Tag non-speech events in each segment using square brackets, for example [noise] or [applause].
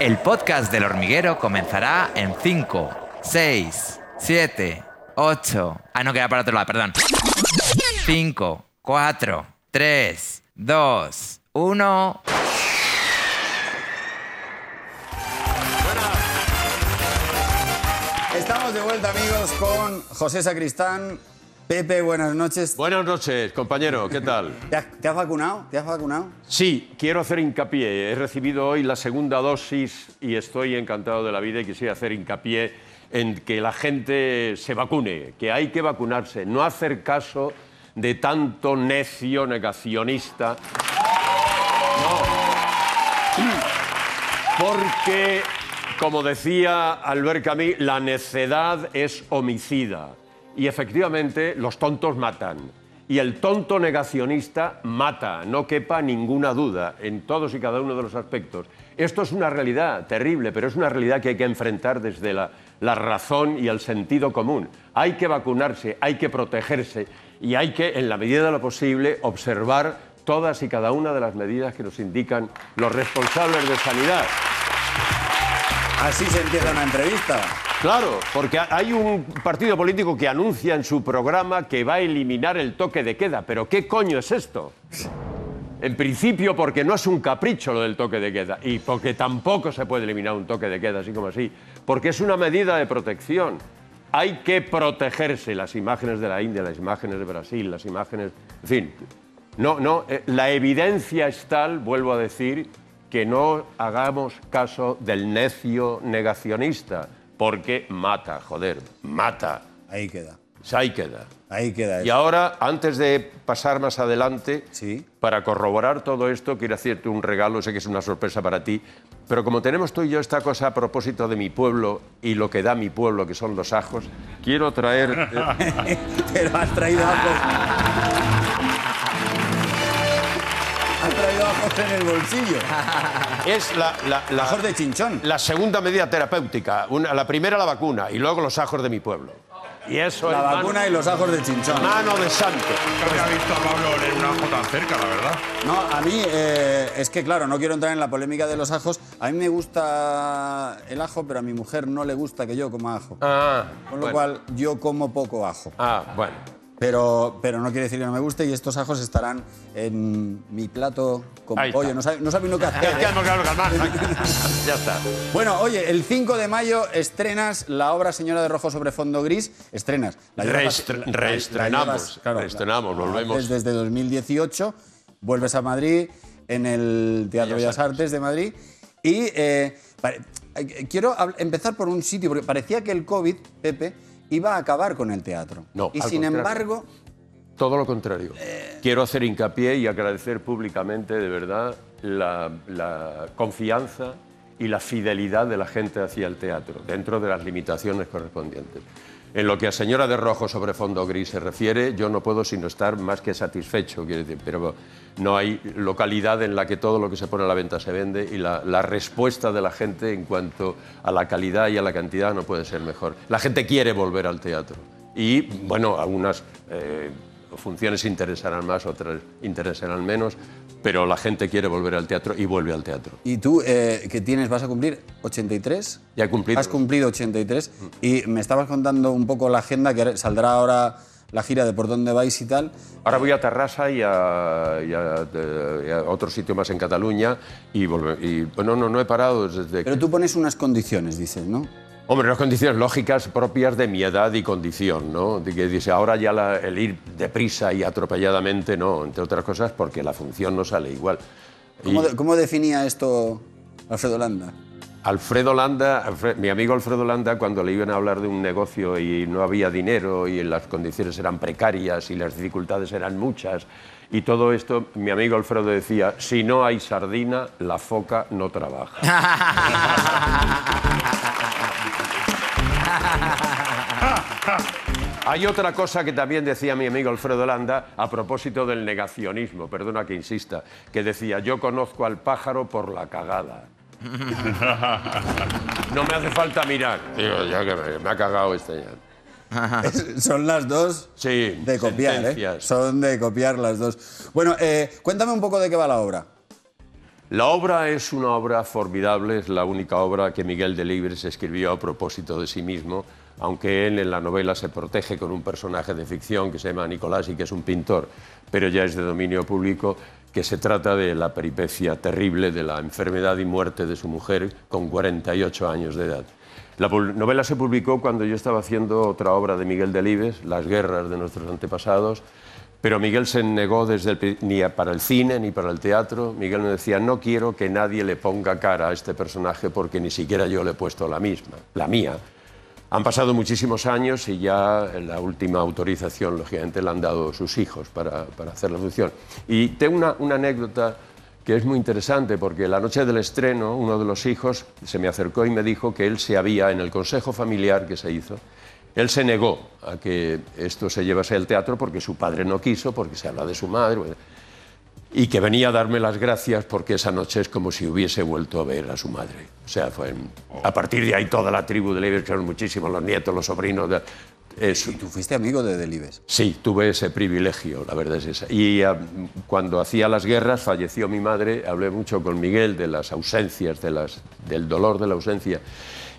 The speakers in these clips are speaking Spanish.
El podcast del hormiguero comenzará en 5, 6, 7, 8. Ah, no, queda para otro lado, perdón. 5, 4, 3, 2, 1. Estamos de vuelta, amigos, con José Sacristán. Pepe, buenas noches. Buenas noches, compañero, ¿qué tal? ¿Te has, te has vacunado? ¿Te has vacunado? Sí, quiero hacer hincapié. He recibido hoy la segunda dosis y estoy encantado de la vida y quisiera hacer hincapié en que la gente se vacune, que hay que vacunarse, no hacer caso de tanto necio negacionista. No. Porque, como decía Albert Camus, la necedad es homicida. Y efectivamente, los tontos matan. Y el tonto negacionista mata, no quepa ninguna duda, en todos y cada uno de los aspectos. Esto es una realidad terrible, pero es una realidad que hay que enfrentar desde la, la razón y el sentido común. Hay que vacunarse, hay que protegerse y hay que, en la medida de lo posible, observar todas y cada una de las medidas que nos indican los responsables de sanidad. Así se empieza una entrevista. Claro, porque hay un partido político que anuncia en su programa que va a eliminar el toque de queda. Pero ¿qué coño es esto? En principio porque no es un capricho lo del toque de queda y porque tampoco se puede eliminar un toque de queda así como así, porque es una medida de protección. Hay que protegerse las imágenes de la India, las imágenes de Brasil, las imágenes, en fin. No, no, eh, la evidencia es tal, vuelvo a decir, que no hagamos caso del necio negacionista, porque mata, joder, mata. Ahí queda. Ahí queda. Ahí queda. Y ahora, antes de pasar más adelante, Sí. para corroborar todo esto, quiero hacerte un regalo, sé que es una sorpresa para ti, pero como tenemos tú y yo esta cosa a propósito de mi pueblo y lo que da mi pueblo, que son los ajos, quiero traer... [laughs] eh, Pero has traído ajos. En el bolsillo. [laughs] es la, la- la- Ajos de chinchón. la segunda medida terapéutica. Una- la primera la vacuna y luego los ajos de mi pueblo. Y eso La vacuna y los ajos de chinchón. mano de santo. Nunca había visto a Pablo en un ajo tan cerca, la verdad. No, a mí eh, es que, claro, no quiero entrar en la polémica de los ajos. A mí me gusta el ajo, pero a mi mujer no le gusta que yo coma ajo. Ah, Con lo bueno. cual, yo como poco ajo. Ah, bueno. Pero, pero no quiere decir que no me guste y estos ajos estarán en mi plato con Ahí está. pollo. No sabe, no sabe uno qué hacer. [laughs] Ya, ¿eh? calma. [laughs] Está. Bueno, oye, el 5 de mayo estrenas la obra Señora de Rojo sobre fondo gris. Estrenas. La llevas- Reestre- la- la- la reestrenamos, llevas, claro, reestrenamos, la- volvemos. haces Desde 2018 vuelves a Madrid en el Teatro Bellas Artes de Madrid y eh, pare- eh, quiero hab- empezar por un sitio porque parecía que el COVID, Pepe, iba a acabar con el teatro. No, y sin contrario. embargo, Todo lo contrario. Quiero hacer hincapié y agradecer públicamente, de verdad, la, la confianza y la fidelidad de la gente hacia el teatro, dentro de las limitaciones correspondientes. En lo que a Señora de Rojo sobre fondo gris se refiere, yo no puedo sino estar más que satisfecho, quiero decir, pero no hay localidad en la que todo lo que se pone a la venta se vende y la, respuesta de la gente en cuanto a la calidad y a la cantidad no puede ser mejor. La gente quiere volver al teatro y, bueno, algunas eh, funciones interesarán más, otras interesarán menos, pero la gente quiere volver al teatro y vuelve al teatro. y tú eh, que tienes, vas a cumplir 83. Ya he cumplido. Has cumplido 83 y me estabas contando un poco la agenda que saldrá ahora la gira de por dónde vais y tal. Ahora voy a Tarrasa y a, y a- de- y a otro sitio más en Cataluña y, volve- y bueno, no, no he parado desde que... Pero tú pones unas condiciones, dices, ¿no? Hombre, unas condiciones lógicas propias de mi edad y condición, ¿no? De que dice, ahora ya la- el ir deprisa y atropelladamente, no, entre otras cosas porque la función no sale igual. ¿Cómo, Y- de- cómo definía esto Alfredo Landa? Alfredo Landa, mi amigo Alfredo Landa, cuando le iban a hablar de un negocio y no había dinero y las condiciones eran precarias y las dificultades eran muchas y todo esto, mi amigo Alfredo decía, si no hay sardina, la foca no trabaja. [laughs] Hay otra cosa que también decía mi amigo Alfredo Landa a propósito del negacionismo, perdona que insista, que decía, yo conozco al pájaro por la cagada. No me hace falta mirar. Digo, ya que me, me ha cagado este ya. [laughs] Son las dos Sí, de copiar, ¿eh? Son de copiar las dos. Bueno, eh, cuéntame un poco de qué va la obra. La obra es una obra formidable, es la única obra que Miguel Delibes escribió a propósito de sí mismo, aunque él en la novela se protege con un personaje de ficción que se llama Nicolás y que es un pintor, pero ya es de dominio público, que se trata de la peripecia terrible de la enfermedad y muerte de su mujer con 48 años de edad. La novela se publicó cuando yo estaba haciendo otra obra de Miguel Delibes, Las guerras de nuestros antepasados, pero Miguel se negó desde el ni para el cine ni para el teatro. Miguel me decía, no quiero que nadie le ponga cara a este personaje porque ni siquiera yo le he puesto la misma, la mía. Han pasado muchísimos años y ya la última autorización, lógicamente, la han dado sus hijos para, para hacer la función. Y tengo una, una anécdota que es muy interesante porque la noche del estreno uno de los hijos se me acercó y me dijo que él se había, en el consejo familiar que se hizo, él se negó a que esto se llevase al teatro porque su padre no quiso, porque se habla de su madre, y que venía a darme las gracias porque esa noche es como si hubiese vuelto a ver a su madre. O sea, fue a partir de ahí toda la tribu de Leibes, que eran muchísimos, los nietos, los sobrinos. de- es- Tú fuiste amigo de Delibes. Sí, tuve ese privilegio, la verdad es esa. Y ah, cuando hacía las guerras, falleció mi madre, hablé mucho con Miguel de las ausencias, de las, del dolor de la ausencia.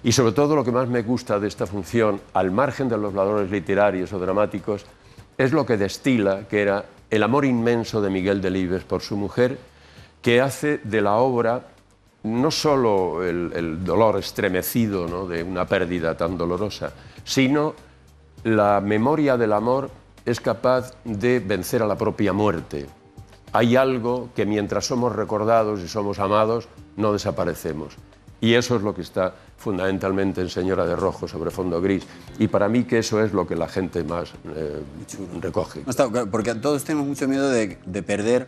Y sobre todo lo que más me gusta de esta función, al margen de los valores literarios o dramáticos, es lo que destila, que era el amor inmenso de Miguel Delibes por su mujer, que hace de la obra no solo el, el dolor estremecido ¿no? de una pérdida tan dolorosa, sino la memoria del amor es capaz de vencer a la propia muerte. Hay algo que mientras somos recordados y somos amados, no desaparecemos. Y eso es lo que está fundamentalmente en Señora de Rojo sobre fondo gris. Y para mí que eso es lo que la gente más eh, recoge. No está- porque todos tenemos mucho miedo de, de perder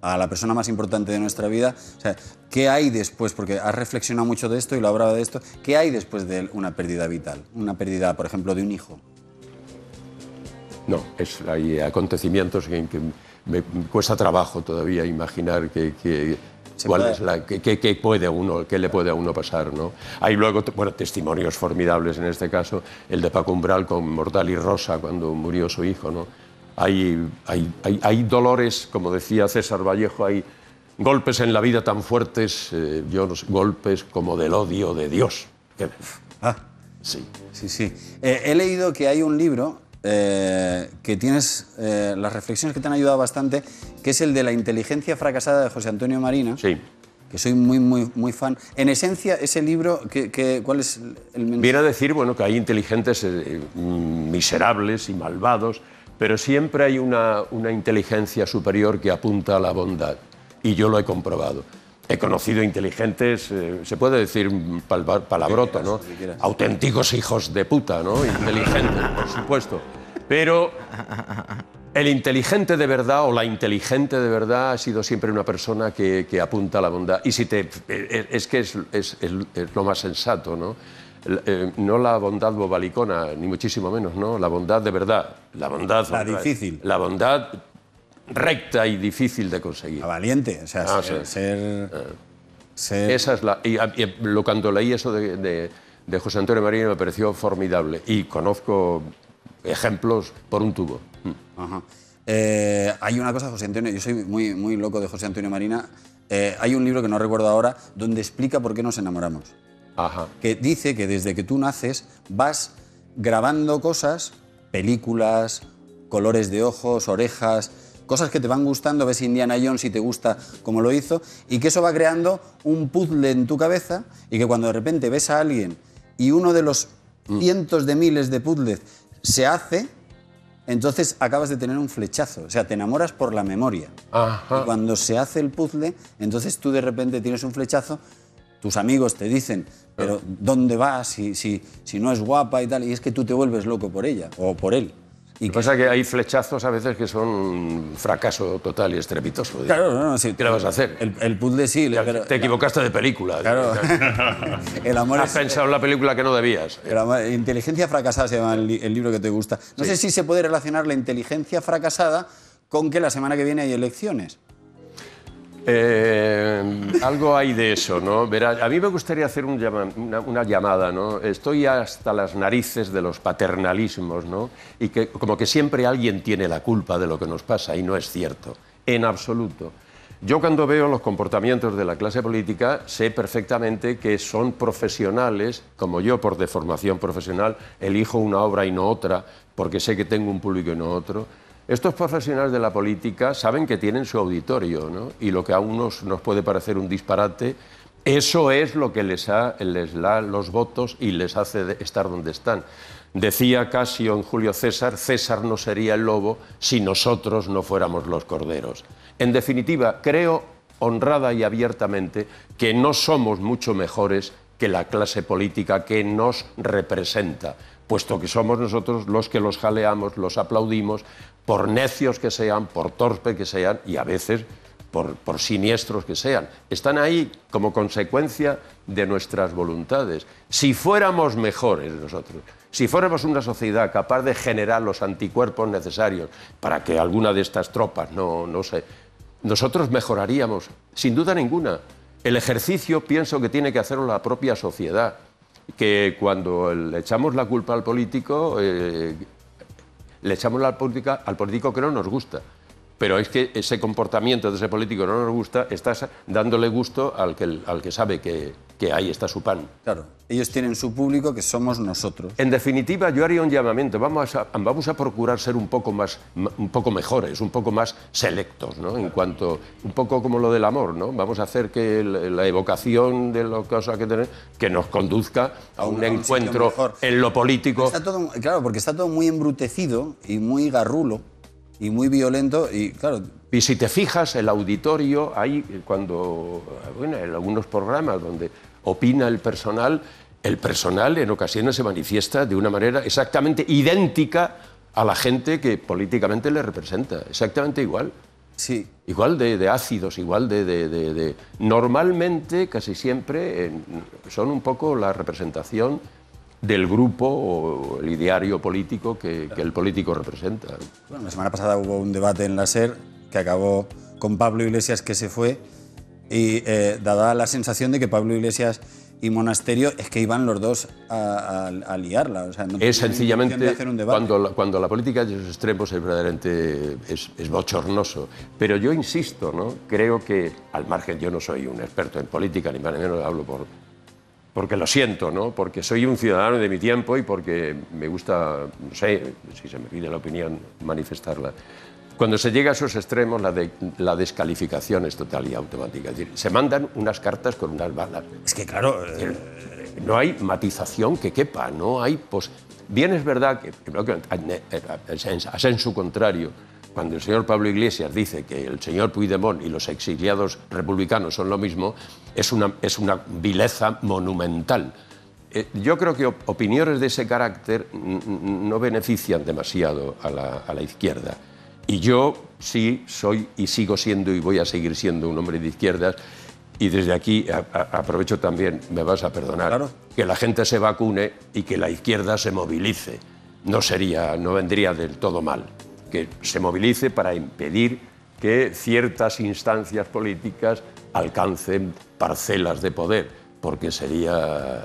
a la persona más importante de nuestra vida. O sea, ¿qué hay después? Porque has reflexionado mucho de esto y lo hablaba de esto. ¿Qué hay después de una pérdida vital? Una pérdida, por ejemplo, de un hijo. No, es, hay acontecimientos en que me cuesta trabajo todavía imaginar que, que- cuál es la, que- que puede uno, qué le puede a uno pasar. ¿no? Hay luego bueno, testimonios formidables, en este caso el de Paco Umbral con Mortal y Rosa cuando murió su hijo. ¿no? Hay, hay, hay, hay dolores, como decía César Vallejo, hay golpes en la vida tan fuertes, eh, yo no sé, golpes como del odio de Dios. Ah, sí. sí, sí. Eh, he leído que hay un libro eh, que tienes eh, las reflexiones que te han ayudado bastante, que es el de la inteligencia fracasada de José Antonio Marina. Sí. Que soy muy, muy, muy fan. En esencia, ese libro, ¿qué, qué- cuál es el mensaje? Viene a decir bueno, que hay inteligentes eh, miserables y malvados, pero siempre hay una, una inteligencia superior que apunta a la bondad. Y yo lo he comprobado. He conocido inteligentes, eh, se puede decir palabroto, ¿no? que. Auténticos hijos de puta, ¿no? Inteligentes, por supuesto. Pero el inteligente de verdad o la inteligente de verdad ha sido siempre una persona que, que apunta a la bondad. Y si te, eh, es que es, es- es- es lo más sensato, ¿no? Eh, no la bondad bobalicona, ni muchísimo menos, ¿no? La bondad de verdad. La bondad. La difícil. La bondad recta y difícil de conseguir. A valiente, o sea, Ah, ser, sí. ser- ser- Esa es la. Y, a- y lo, cuando leí eso de, de- de José Antonio Marino me pareció formidable. Y conozco ejemplos por un tubo. Mm. Ajá. Eh, hay una cosa, José Antonio, yo soy muy, muy loco de José Antonio Marina. Eh, hay un libro que no recuerdo ahora donde explica por qué nos enamoramos. Ajá. Que dice que desde que tú naces vas grabando cosas, películas, colores de ojos, orejas, cosas que te van gustando, ves Indiana Jones y te gusta como lo hizo, y que eso va creando un puzzle en tu cabeza y que cuando de repente ves a alguien y uno de los cientos de miles de puzzles se hace, entonces acabas de tener un flechazo, o sea, te enamoras por la memoria. Ajá. Y cuando se hace el puzzle, entonces tú de repente tienes un flechazo, tus amigos te dicen, pero ¿dónde vas si, si, si no es guapa y tal? Y es que tú te vuelves loco por ella o por él. Y Lo que pasa es que hay flechazos a veces que son fracaso total y estrepitoso. Claro, no, no, sí. ¿Qué le vas a hacer? El, el puzzle sí, pero- te equivocaste de película. Claro. [laughs] el amor Has es... pensado en la película que no debías. el amor- inteligencia fracasada se llama el, li- el libro que te gusta. No sé si se puede relacionar la inteligencia fracasada con que la semana que viene hay elecciones. Eh, algo hay de eso, ¿no? Verá, a mí me gustaría hacer una llamada, ¿no? Estoy hasta las narices de los paternalismos, ¿no? Y que como que siempre alguien tiene la culpa de lo que nos pasa y no es cierto, en absoluto. Yo cuando veo los comportamientos de la clase política sé perfectamente que son profesionales, como yo por deformación profesional elijo una obra y no otra, porque sé que tengo un público y no otro. Estos profesionales de la política saben que tienen su auditorio, ¿no? Y lo que a unos nos puede parecer un disparate, eso es lo que les, les da los votos y les hace estar donde están. Decía Casio en Julio César, César no sería el lobo si nosotros no fuéramos los corderos. En definitiva, creo honrada y abiertamente que no somos mucho mejores que la clase política que nos representa, puesto que somos nosotros los que los jaleamos, los aplaudimos, por necios que sean, por torpes que sean y a veces por, por siniestros que sean. Están ahí como consecuencia de nuestras voluntades. Si fuéramos mejores nosotros, si fuéramos una sociedad capaz de generar los anticuerpos necesarios para que alguna de estas tropas no, no se... Nosotros mejoraríamos, sin duda ninguna. El ejercicio pienso que tiene que hacerlo la propia sociedad, que cuando le echamos la culpa al político, eh, le echamos la política al político que no nos gusta. Pero es que ese comportamiento de ese político no nos gusta, estás dándole gusto al que, al que sabe que, que ahí está su pan. Claro, ellos tienen su público que somos nosotros. En definitiva, yo haría un llamamiento. Vamos a, vamos a procurar ser un poco más, un poco mejores, un poco más selectos, ¿no? En cuanto, un poco como lo del amor, ¿no? Vamos a hacer que la evocación de lo cosa que tenemos, que nos conduzca a un, a un encuentro en lo político. Está todo, claro, porque está todo muy embrutecido y muy garrulo y muy violento y claro, Y si te fijas, el auditorio, hay cuando, bueno, en algunos programas donde opina el personal, el personal en ocasiones se manifiesta de una manera exactamente idéntica a la gente que políticamente le representa, exactamente igual. sí, Igual de, de ácidos, igual de, de- de- Normalmente, casi siempre, son un poco la representación del grupo o el ideario político que, que el político representa. Bueno, la semana pasada hubo un debate en la SER que acabó con Pablo Iglesias que se fue y eh, daba la sensación de que Pablo Iglesias y Monasterio es que iban los dos a, a- a liarla. O sea, no tenían Es sencillamente de hacer un debate. cuando la, cuando la política de sus extremos es verdaderamente es, es bochornoso. Pero yo insisto, ¿no? creo que, al margen, yo no soy un experto en política, ni más ni menos hablo por, porque lo siento, ¿no? porque soy un ciudadano de mi tiempo y porque me gusta, no sé, si se me pide la opinión, manifestarla. Cuando se llega a esos extremos, la, de- la descalificación es total y automática. Es decir, se mandan unas cartas con unas balas. Es que claro, eh, No hay matización que quepa, no hay... Pos... Bien es verdad que, en su contrario, cuando el señor Pablo Iglesias dice que el señor Puigdemont y los exiliados republicanos son lo mismo, es una, es una vileza monumental. Eh, yo creo que op- opiniones de ese carácter no benefician demasiado a la, a la izquierda. Y yo sí soy y sigo siendo y voy a seguir siendo un hombre de izquierdas. Y desde aquí a- a- aprovecho también, me vas a perdonar, Claro. que la gente se vacune y que la izquierda se movilice. No sería, no vendría del todo mal. Que se movilice para impedir que ciertas instancias políticas alcancen parcelas de poder, porque sería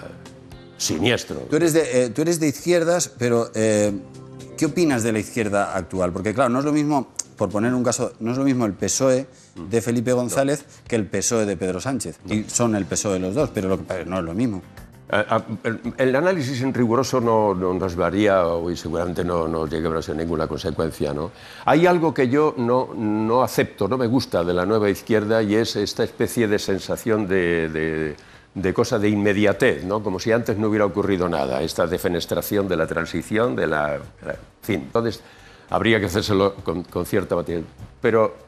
siniestro. tú, eres de, eh, tú eres de izquierdas, pero eh, ¿qué opinas de la izquierda actual? Porque claro, no es lo mismo, por poner un caso, no es lo mismo el PSOE de Felipe González que el PSOE de Pedro Sánchez. Y son el PSOE los dos, pero lo que- no es lo mismo. El, análisis en riguroso no, no nos varía y seguramente no, no llegará a ninguna consecuencia. ¿no? Hay algo que yo no, no acepto, no me gusta de la nueva izquierda y es esta especie de sensación de, de- de cosa de inmediatez, ¿no? como si antes no hubiera ocurrido nada, esta defenestración de la transición, de la... En fin, entonces habría que hacérselo con, con cierta. Pero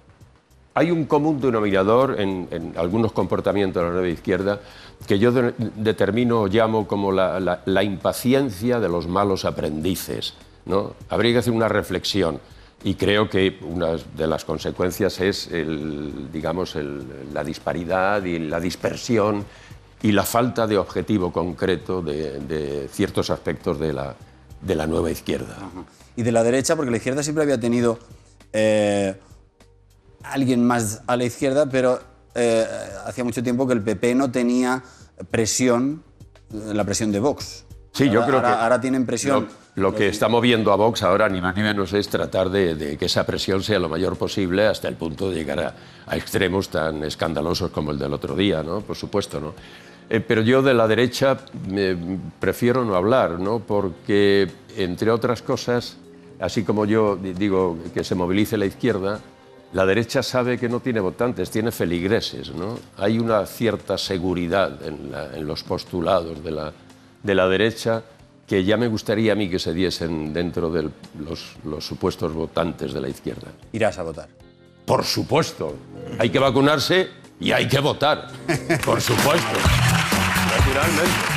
hay un común denominador en, en algunos comportamientos de la nueva izquierda que yo de- determino o llamo como la, impaciencia de los malos aprendices. ¿no? Habría que hacer una reflexión y creo que una de las consecuencias es el, digamos, el- la disparidad y la dispersión y la falta de objetivo concreto de, ciertos aspectos de la, de la nueva izquierda. Y de la derecha, porque la izquierda siempre había tenido eh, alguien más a la izquierda, pero eh, hacía mucho tiempo que el PP no tenía presión, eh, la presión de Vox. Sí, yo creo ahora, que- Ahora tienen presión Lo que está moviendo a Vox ahora, ni más ni menos, es tratar de, de que esa presión sea lo mayor posible hasta el punto de llegar a, a extremos tan escandalosos como el del otro día, ¿no? Por supuesto, ¿no? Eh, pero yo de la derecha eh, prefiero no hablar, ¿no? Porque, entre otras cosas, así como yo di- digo que se movilice la izquierda, la derecha sabe que no tiene votantes, tiene feligreses, ¿no? Hay una cierta seguridad en, la- en los postulados de la, de la derecha que ya me gustaría a mí que se diesen dentro de los, los supuestos votantes de la izquierda. Irás a votar. Por supuesto, hay que vacunarse y hay que votar. Por supuesto. [laughs] Naturalmente.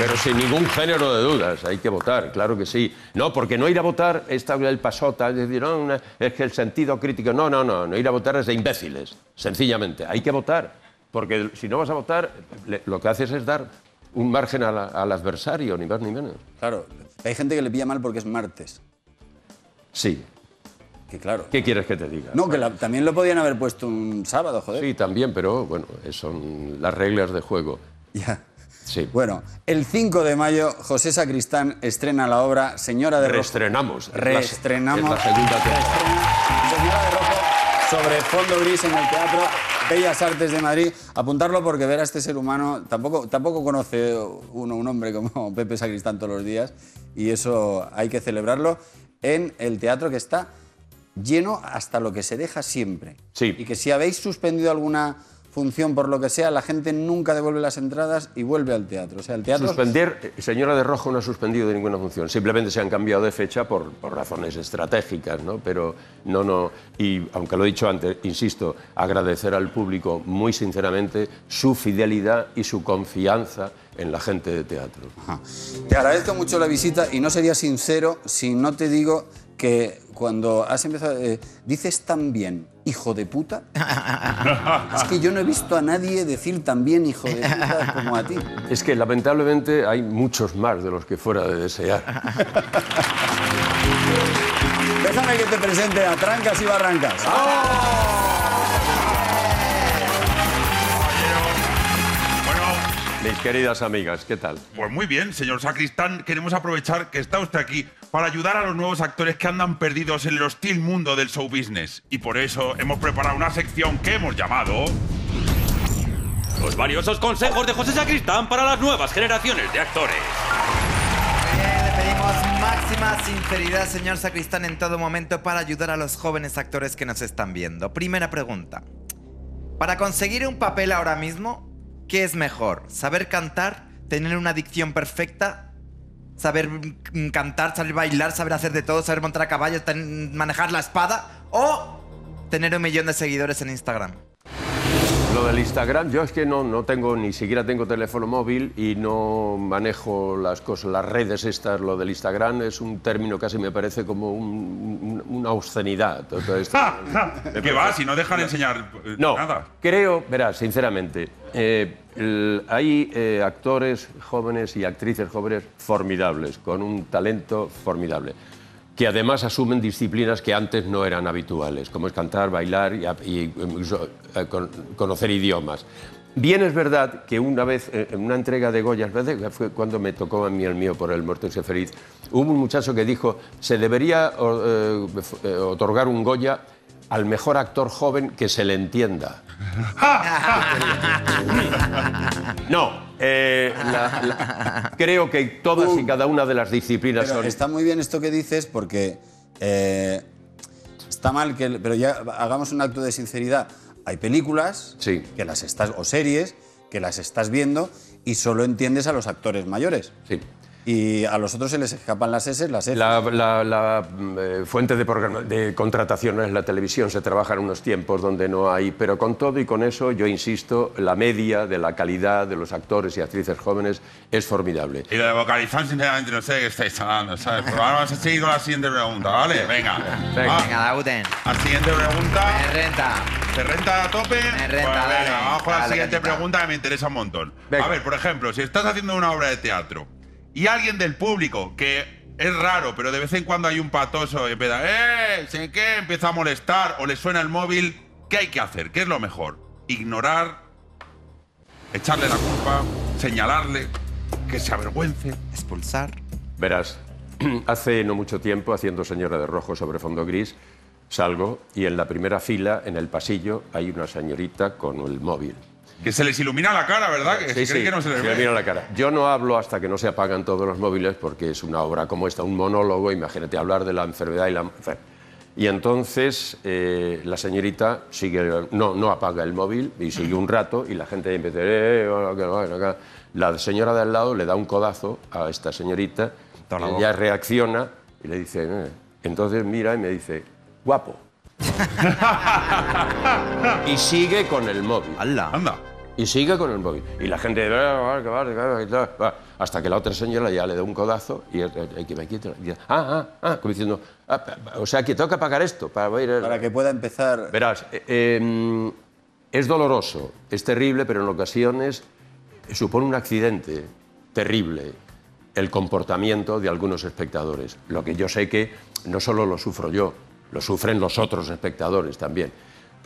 Pero sin ningún género de dudas, hay que votar, claro que sí. No, porque no ir a votar está el pasota, es decir, no, una- es que el sentido crítico. No, no, no, no ir a votar es de imbéciles, sencillamente. Hay que votar, porque si no vas a votar, le- lo que haces es dar un margen a la- al adversario, ni más ni menos. Claro, hay gente que le pilla mal porque es martes. Sí. Que claro. ¿Qué quieres que te diga? No, que la- también lo podían haber puesto un sábado, joder. Sí, también, pero bueno, son las reglas de juego. Ya. Sí. Bueno, el 5 de mayo, José Sacristán estrena la obra Señora de Rojo. Reestrenamos. Reestrenamos. es la segunda temporada. Reestrena Señora de Rojo sobre fondo gris en el Teatro Bellas Artes de Madrid. Apuntarlo porque ver a este ser humano tampoco, tampoco conoce uno un hombre como [laughs] Pepe Sacristán todos los días y eso hay que celebrarlo en el teatro que está lleno hasta lo que se deja siempre. Sí. Y que si habéis suspendido alguna función por lo que sea, la gente nunca devuelve las entradas y vuelve al teatro. O sea, el teatro... Suspender, eh, señora de Rojo no ha suspendido de ninguna función, simplemente se han cambiado de fecha por, por razones estratégicas, ¿no? Pero no, no, y aunque lo he dicho antes, insisto, agradecer al público muy sinceramente su fidelidad y su confianza en la gente de teatro. Ajá. Te agradezco mucho la visita y no sería sincero si no te digo que cuando has empezado... eh, dices tan bien, hijo de puta. [laughs] es que yo no he visto a nadie decir tan bien, hijo de puta, como a ti. Es que lamentablemente hay muchos más de los que fuera de desear. Déjame que te presente a Trancas y Barrancas. Bueno, Mis queridas amigas, ¿qué tal? pues muy bien, señor Sacristán. Queremos aprovechar que está usted aquí para ayudar a los nuevos actores que andan perdidos en el hostil mundo del show business. Y por eso hemos preparado una sección que hemos llamado. Los valiosos consejos de José Sacristán para las nuevas generaciones de actores. Bien, le pedimos máxima sinceridad, señor Sacristán, en todo momento para ayudar a los jóvenes actores que nos están viendo. Primera pregunta. Para conseguir un papel ahora mismo, ¿qué es mejor? ¿Saber cantar? ¿Tener una dicción perfecta? ¿Saber cantar, saber bailar, saber hacer de todo, saber montar a caballo, manejar la espada? ¿O tener un millón de seguidores en Instagram? Lo del Instagram, yo es que no, no tengo, ni siquiera tengo teléfono móvil y no manejo las cosas, las redes estas. Lo del Instagram es un término casi me parece como un- un- una obscenidad. todo esto. [laughs] ¿Qué va? Si no dejan enseñar eh, No, nada. creo, verás, sinceramente, eh, el- hay eh, actores jóvenes y actrices jóvenes formidables, con un talento formidable, que además asumen disciplinas que antes no eran habituales, como es cantar, bailar y, eh, con- conocer idiomas. Bien es verdad que una vez, eh, en una entrega de Goya, fue cuando me tocó a mí el mío por el muerto y feliz, hubo un muchacho que dijo, se debería eh, eh, otorgar un Goya al mejor actor joven que se le entienda. [laughs] No, eh, la- la- creo que todas y cada una de las disciplinas Pero son... está muy bien esto que dices porque eh, está mal que... Pero ya hagamos un acto de sinceridad. Hay películas Sí. que las estás, o series que las estás viendo y solo entiendes a los actores mayores. Sí. Y a los otros se les escapan las S, las F. La, la- la, eh, fuente de, de contratación es la televisión, se trabaja en unos tiempos donde no hay, pero con todo y con eso, yo insisto, la media de la calidad de los actores y actrices jóvenes es formidable. Y lo de vocalizar, sinceramente, no sé de qué estáis hablando, ¿sabes? Pero ahora vamos a seguir con la siguiente pregunta, ¿vale? Venga. Venga. Va. Venga. La siguiente pregunta. Me renta. ¿Te renta a tope? Me renta, Pues dale. venga, vamos con la siguiente gatita. pregunta que me interesa un montón. Venga. A ver, por ejemplo, si estás haciendo una obra de teatro y alguien del público, que es raro, pero de vez en cuando hay un patoso y empieza, ¡eh! ¿Sé qué? Empieza a molestar o le suena el móvil, ¿qué hay que hacer? ¿Qué es lo mejor? ¿Ignorar? ¿Echarle la culpa? ¿Señalarle? ¿Que se avergüence? Expulsar. Verás, [clears throat] hace no mucho tiempo, haciendo Señora de Rojo sobre fondo gris, salgo y en la primera fila, en el pasillo, hay una señorita con el móvil. Que se les ilumina la cara, ¿verdad? Que Sí, se cree sí, que no se les se mira la cara. Yo no hablo hasta que no se apagan todos los móviles porque es una obra como esta, un monólogo, imagínate hablar de la enfermedad y la... Y entonces eh, la señorita sigue, no, no apaga el móvil y sigue un rato y la gente empieza, eh, bueno, acá". La señora de al lado le da un codazo a esta señorita, ella reacciona y le dice, "Eh". entonces mira y me dice, guapo. [laughs] y sigue con el móvil. ¡Hala! Anda. Y sigue con el móvil. Y la gente, "Ah, ah, que va, que va", y tal, va. hasta que la otra señora ya le da un codazo y que me Ah, ah, ah, como diciendo, "Ah, o sea que tengo que pagar esto para ir. a-". Para que pueda empezar. Verás, eh, eh, es doloroso, es terrible, pero en ocasiones supone un accidente terrible el comportamiento de algunos espectadores. Lo que yo sé que no solo lo sufro yo, lo sufren los otros espectadores también.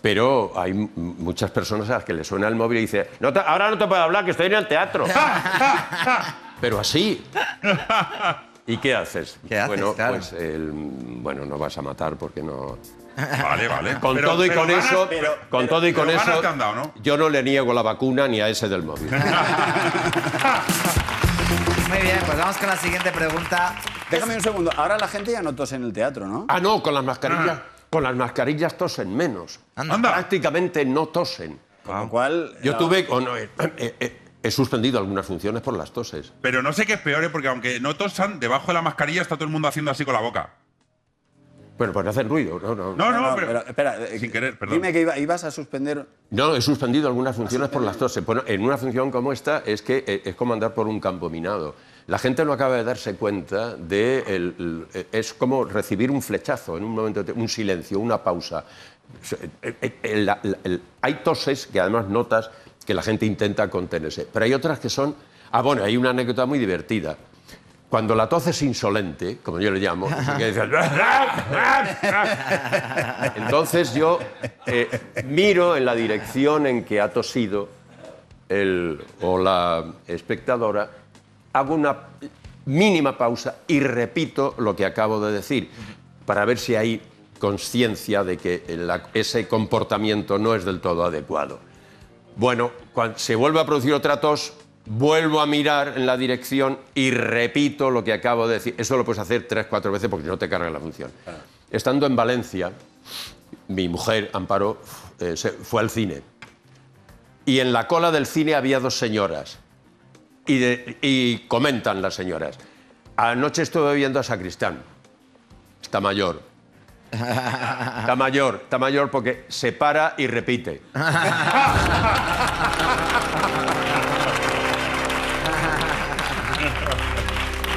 Pero hay muchas personas a las que le suena el móvil y dice, "No te- ahora no te puedo hablar, que estoy en el teatro. [laughs] pero así. [laughs] ¿Y qué haces? ¿Qué haces? Bueno, Claro. pues el- bueno, no vas a matar porque no. Vale, vale. Con Pero- todo y pero con ganas- eso, pero- con todo y con eso, yo no le niego la vacuna ni a ese del móvil. [laughs] Muy bien, pues vamos con la siguiente pregunta. Déjame un segundo. Ahora la gente ya no tose en el teatro, ¿no? ah, no, con las mascarillas, con las mascarillas tosen menos. Anda. Prácticamente no tosen. Con lo cual. Yo la- tuve, no, eh, eh, eh, he suspendido algunas funciones por las toses. Pero no sé qué es peor, ¿eh? porque aunque no tosan, debajo de la mascarilla está todo el mundo haciendo así con la boca. Bueno, pues no hacen ruido, no, no. No, no, No, no, pero, pero espera. eh, Sin querer, perdón. Dime que iba- ibas a suspender. No, he suspendido algunas funciones por las toses. Bueno, en una función como esta es que eh, es como andar por un campo minado. La gente no acaba de darse cuenta de el- el- es como recibir un flechazo en un momento, de- un silencio, una pausa. El- hay toses que además notas que la gente intenta contenerse, pero hay otras que son. Ah, bueno, hay una anécdota muy divertida. Cuando la tos es insolente, como yo le llamo, [laughs] que dices, entonces yo eh, miro en la dirección en que ha tosido el o la espectadora, hago una mínima pausa y repito lo que acabo de decir, para ver si hay conciencia de que la- ese comportamiento no es del todo adecuado. Bueno, cuando se vuelve a producir otra tos, vuelvo a mirar en la dirección y repito lo que acabo de decir. Eso lo puedes hacer tres, cuatro veces porque no te carga la función. Estando en Valencia, mi mujer, Amparo, eh, fue al cine. Y en la cola del cine había dos señoras. Y, de- y comentan las señoras. Anoche estuve viendo a Sacristán. Está mayor. Está mayor, está mayor porque se para y repite.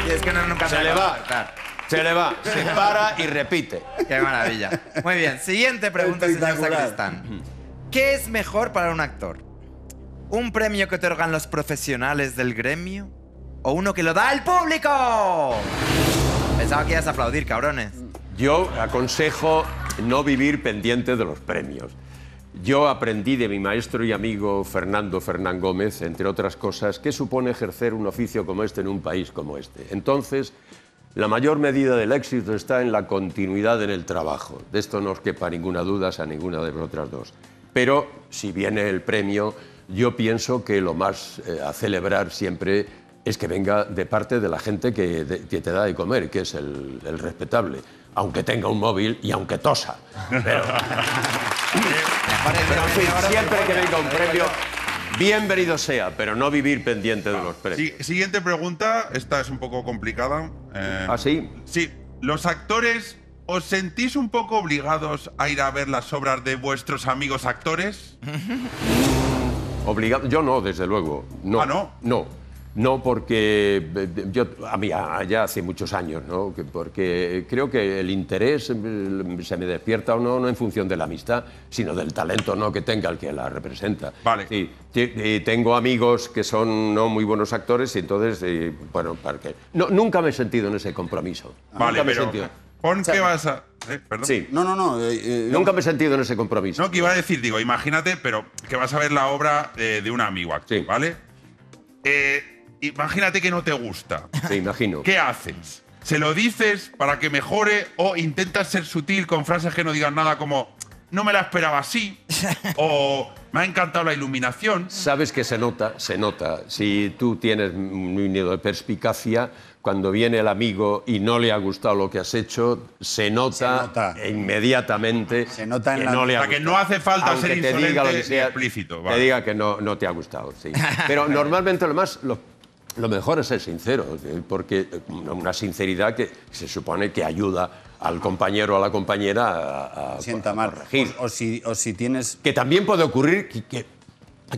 Y es que no, nunca Se me le va. cortar. Se le va, se para y repite. Qué maravilla. Muy bien, siguiente pregunta, señor. Sacristán. ¿Qué es mejor para un actor? ¿Un premio que otorgan los profesionales del gremio? ¿O uno que lo da el público? Pensaba que ibas a aplaudir, cabrones. Yo aconsejo no vivir pendiente de los premios. Yo aprendí de mi maestro y amigo Fernando Fernán Gómez, entre otras cosas, qué supone ejercer un oficio como este en un país como este. Entonces, la mayor medida del éxito está en la continuidad en el trabajo. De esto no os quepa ninguna duda a ninguna de las otras dos. Pero si viene el premio, yo pienso que lo más eh, a celebrar siempre es que venga de parte de la gente que, de- que te da de comer, que es el, el respetable, aunque tenga un móvil y aunque tosa. Pero, [laughs] siempre que venga un premio, bienvenido sea, pero no vivir pendiente de los premios. Sí, siguiente pregunta. Esta es un poco complicada. Eh, ¿Ah, sí? Sí, los actores, ¿os sentís un poco obligados a ir a ver las obras de vuestros amigos actores? [laughs] Obligado, yo no, desde luego. No, Ah, ¿no? No. No, porque eh, yo, a mí ya hace muchos años, ¿no? Que- porque creo que el interés eh, se me despierta o no, no en función de la amistad, sino del talento ¿no? que tenga el que la representa. Vale. Y tengo amigos que son no muy buenos actores y entonces, eh, bueno, para que... No, nunca me he sentido en ese compromiso. Vale, nunca me he pero sentido. Pon que vas a... eh, perdón. Sí, No, no, no. eh, eh, nunca me he sentido en ese compromiso. No, que iba a decir, digo, imagínate, pero que vas a ver la obra eh, de un amigo Sí. ¿vale? Eh, imagínate que no te gusta. Te imagino. ¿Qué haces? ¿Se lo dices para que mejore o intentas ser sutil con frases que no digan nada como no me la esperaba así [laughs] o me ha encantado la iluminación? Sabes que se nota, se nota. Si tú tienes un nido de perspicacia, cuando viene el amigo y no le ha gustado lo que has hecho, se nota, Se nota. inmediatamente Se nota en que la- no le ha que no hace falta Aunque ser te diga lo que sea, explícito, Te diga que no, no te ha gustado, sí. Pero [laughs] normalmente lo más... Lo, lo mejor es ser sincero, porque una sinceridad que se supone que ayuda al compañero o a la compañera a, a- Sienta a mal. corregir. O, o si, o si tienes. Que también puede ocurrir que, que,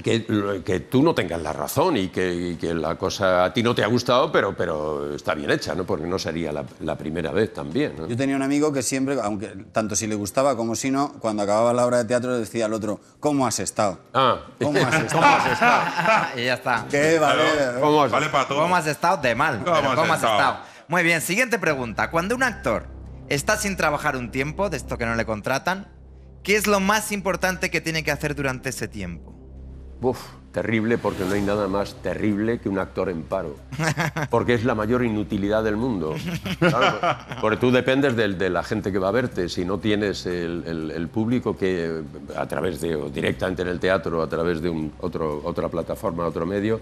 que- que tú no tengas la razón y que, y que la cosa a ti no te ha gustado, pero, pero está bien hecha, ¿no? Porque no sería la, la primera vez también. ¿no? Yo tenía un amigo que siempre, aunque tanto si le gustaba como si no, cuando acababa la obra de teatro decía al otro, ¿cómo has estado? Ah, ¿Cómo has [laughs] estado? [laughs] y ya está. ¿Qué vale? ¿cómo has- Vale para todo. ¿Cómo has estado? De mal. ¿Cómo pero has ¿Cómo has estado? estado? Muy bien, siguiente pregunta. Cuando un actor está sin trabajar un tiempo, de esto que no le contratan, ¿qué es lo más importante que tiene que hacer durante ese tiempo? Uf, terrible porque no hay nada más terrible que un actor en paro. [laughs] Porque es la mayor inutilidad del mundo. [laughs] Claro, porque tú dependes de, la gente que va a verte. Si no tienes el, el- el público que a través de, o directamente en el teatro, a través de un, otro, otra plataforma, otro medio,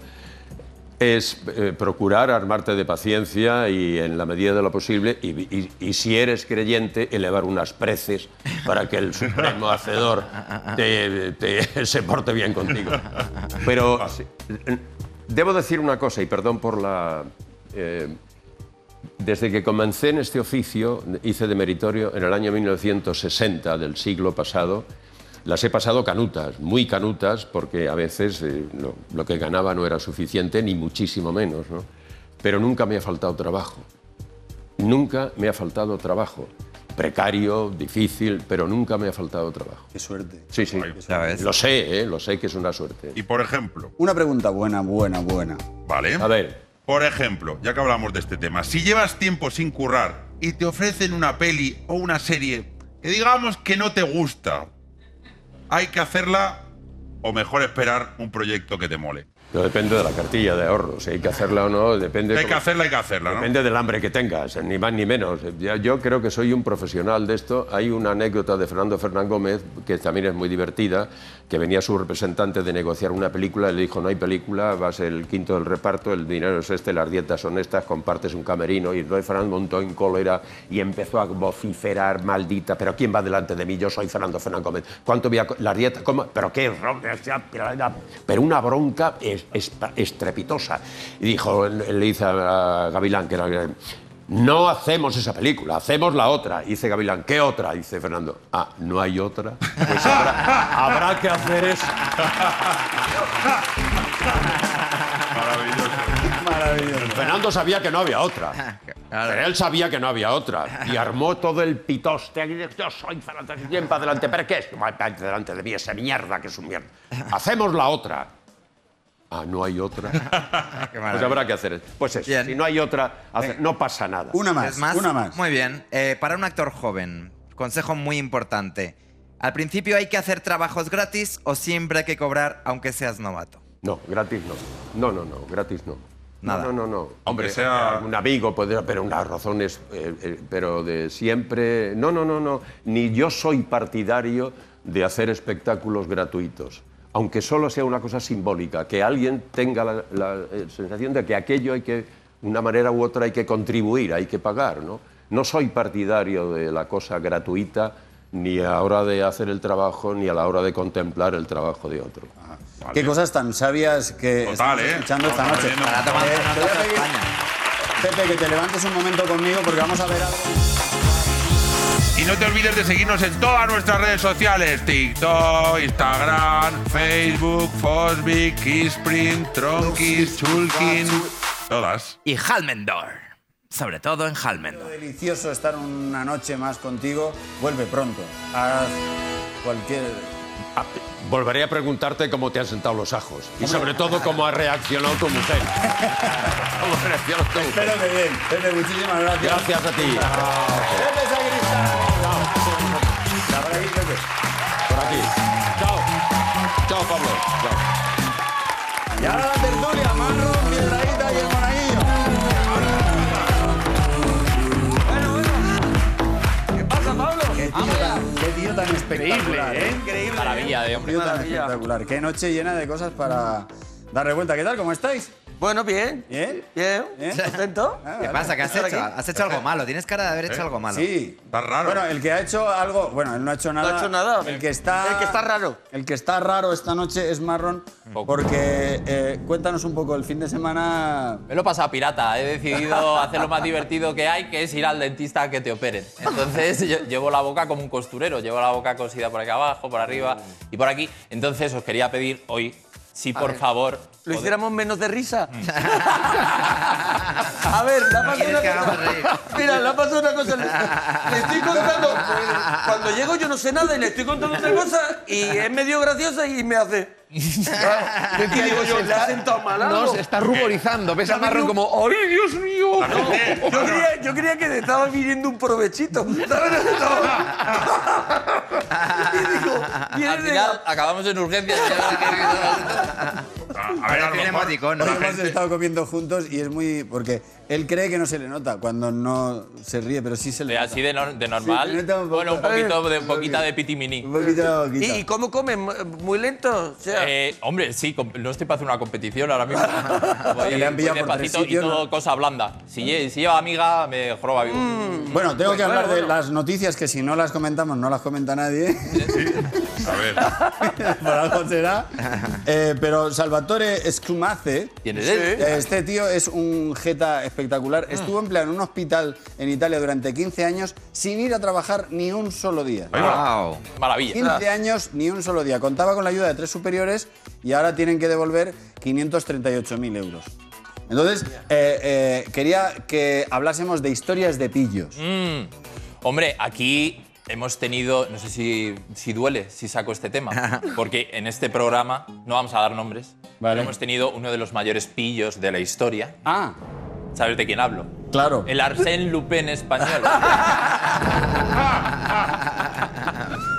es eh, procurar armarte de paciencia y en la medida de lo posible, y, y- y si eres creyente, elevar unas preces para que el supremo [laughs] hacedor te- te- [laughs] se porte bien contigo. Pero debo decir una cosa, y perdón por la... eh, desde que comencé en este oficio, hice de meritorio en el año 1960 del siglo pasado, las he pasado canutas, muy canutas, porque a veces eh, lo, lo que ganaba no era suficiente, ni muchísimo menos, ¿no? Pero nunca me ha faltado trabajo. Nunca me ha faltado trabajo. Precario, difícil, pero nunca me ha faltado trabajo. Qué suerte. Sí, sí. Lo sé, ¿eh? lo sé que es una suerte. Y por ejemplo, Una pregunta buena, buena, buena. ¿vale? A ver, Por ejemplo, ya que hablamos de este tema, si llevas tiempo sin currar y te ofrecen una peli o una serie que digamos que no te gusta, ¿hay que hacerla o mejor esperar un proyecto que te mole? No depende de la cartilla de ahorros, si hay que hacerla o no, depende... Hay que hacerla, hay que hacerla, ¿no? Depende del hambre que tengas, ni más ni menos. Yo creo que soy un profesional de esto. Hay una anécdota de Fernando Fernán Gómez, que también es muy divertida, que venía su representante de negociar una película y le dijo, no hay película, vas el quinto del reparto, el dinero es este, las dietas son estas, compartes un camerino. Y entonces Fernando montó en cólera y empezó a vociferar, maldita, pero ¿quién va delante de mí? Yo soy Fernando Fernán Gómez. ¿Cuánto voy a... Las dietas, ¿cómo? ¿Pero qué? Pero una bronca es, es- estrepitosa. Y dijo, le dice a Gavilán, que era... No hacemos esa película, hacemos la otra. Y dice Gavilán, ¿qué otra? Dice Fernando, ah, ¿no hay otra? Pues habrá, [laughs] habrá que hacer eso. Maravilloso. Fernando sabía que no había otra. Claro. Pero él sabía que no había otra. Y armó todo el pitoste. aquí de, Yo soy Fernando, bien para adelante. ¿Pero qué es? Delante de mí esa mierda que es un mierda. Hacemos la otra. Ah, no hay otra. [laughs] Qué Pues habrá que hacer eso. Pues eso, Bien. si no hay otra, hace- no pasa nada. Una más, ¿Es más? una más. Muy bien. Eh, para un actor joven, consejo muy importante. Al principio hay que hacer trabajos gratis o siempre hay que cobrar aunque seas novato. No, gratis no. No, no, no, gratis no. Nada. No, no, no. no. Aunque sea- Un amigo, podría, pero unas razones, eh, eh, pero de siempre. No, no, no, no. Ni yo soy partidario de hacer espectáculos gratuitos. Aunque solo sea una cosa simbólica, que alguien tenga la, la, eh, sensación de que aquello hay que, de una manera u otra, hay que contribuir, hay que pagar, ¿no? No soy partidario de la cosa gratuita ni a la hora de hacer el trabajo, ni a la hora de contemplar el trabajo de otro. Qué cosas tan sabias que Total, estamos ¿eh? escuchando esta noche. aprendiendo. Para tomar Eh. Pepe, que te levantes un momento conmigo porque vamos a ver algo. No te olvides de seguirnos en todas nuestras redes sociales: TikTok, Instagram, Facebook, Fosbic, Kissprint, Tronkis, Chulkin. Todas. Y Halmendor. Sobre todo en Halmendor. Delicioso estar una noche más contigo. Vuelve pronto. Haz cualquier. Ah, Volveré a preguntarte cómo te han sentado los ajos y sobre todo cómo ha reaccionado tu mujer. [laughs] ¿Cómo ha reaccionado tu mujer? Espero que bien. Pepe, muchísimas gracias. Gracias a ti seguir, jefe. Por aquí. Chao. Chao, Pablo. Chao. Y ahora la tertulia, Marro, Piedradita y el Monaguillo. Bueno, bueno. ¿Qué pasa, Pablo? Qué tío, tan, qué tío tan espectacular. Increíble, ¿eh? Increíble. Maravilla ¿eh? de hombre. Qué tío tan Maravilla. espectacular. Qué noche llena de cosas para dar revuelta. ¿Qué tal? ¿Cómo estáis? Bueno, bien. ¿Bien? Bien. ¿Bien? ¿Contento? Ah, ¿Qué vale. pasa? ¿Qué has ¿Estar hecho? aquí? Has hecho algo malo. Tienes cara de haber hecho algo malo. Sí. Está raro. Bueno, el que ha hecho algo. Bueno, él no ha hecho nada. ha hecho nada. El que está. El que está raro. El que está raro esta noche es Marrón. Porque eh, cuéntanos un poco el fin de semana. Me lo he pasado pirata. He decidido [laughs] hacer lo más divertido que hay, que es ir al dentista a que te operen. Entonces yo- llevo la boca como un costurero. Llevo la boca cosida por aquí abajo, por arriba y por aquí. Entonces os quería pedir hoy, si por favor... ¿Lo hiciéramos menos de risa? [laughs] A ver, le ha pasado ¿Quieres una cosa. Mira, le ha pasado una cosa. Le, le estoy contando. Cuando llego yo no sé nada y le estoy contando otra cosa y es medio graciosa y me hace. [laughs] Y digo yo, le ha sentado mal algo. No, se está ruborizando. Ves a Ya me Marrón como, ¡ay, Dios mío! La Yo creía, yo creía que le estaba viniendo un provechito. ¿Sabes? [laughs] y digo, Al final acabamos en urgencias. A a ver, a lo mejor la hemos estado comiendo juntos y es muy. Porque él cree que no se le nota cuando no se ríe, pero sí se le De nota. así de, nor- de normal. Sí, nota un bueno, un poquito de, poquita de pitimini. Un poquito, ¿Y, poquito. y cómo comen? ¿Muy lento? O sea, Eh, hombre, sí, no estoy para hacer una competición ahora mismo. [laughs] Voy, Que le han pillado voy por tres y todo ¿no? cosa blanda. Si, lle- si lleva amiga, me joroba vivo. Bueno, tengo que Bueno, hablar de bueno. las noticias que si no las comentamos no las comenta nadie. A ver. [laughs] Por algo será. Eh, pero Salvatore Schumace. ¿Quién es él? eh, Este tío es un jeta espectacular. Estuvo empleado en un hospital en Italia durante 15 años sin ir a trabajar ni un solo día. Wow. Maravilla. 15 años ni un solo día. Contaba con la ayuda de tres superiores y ahora tienen que devolver 538.000 euros. Entonces, eh, eh, quería que hablásemos de historias de pillos. Mm. Hombre, aquí hemos tenido, no sé si, si duele si saco este tema, [laughs] porque en este programa, no vamos a dar nombres, Vale. pero hemos tenido uno de los mayores pillos de la historia. Ah, ¿Sabes de quién hablo? claro. El Arsène Lupin español. [laughs]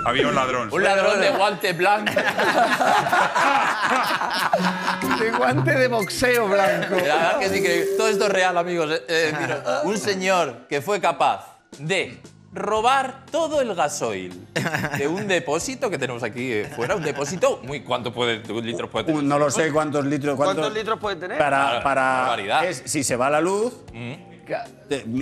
Había un ladrón. Un ladrón de guante blanco. De guante de boxeo blanco. La verdad que es increíble. Todo esto es real, amigos. Eh, eh, mira, un señor que fue capaz de robar todo el gasoil de un depósito que tenemos aquí eh, fuera, un depósito muy cuánto puede litros puede tener. No lo sé cuántos litros. ¿Cuántos litros puede tener? Para, para es- si se va la luz,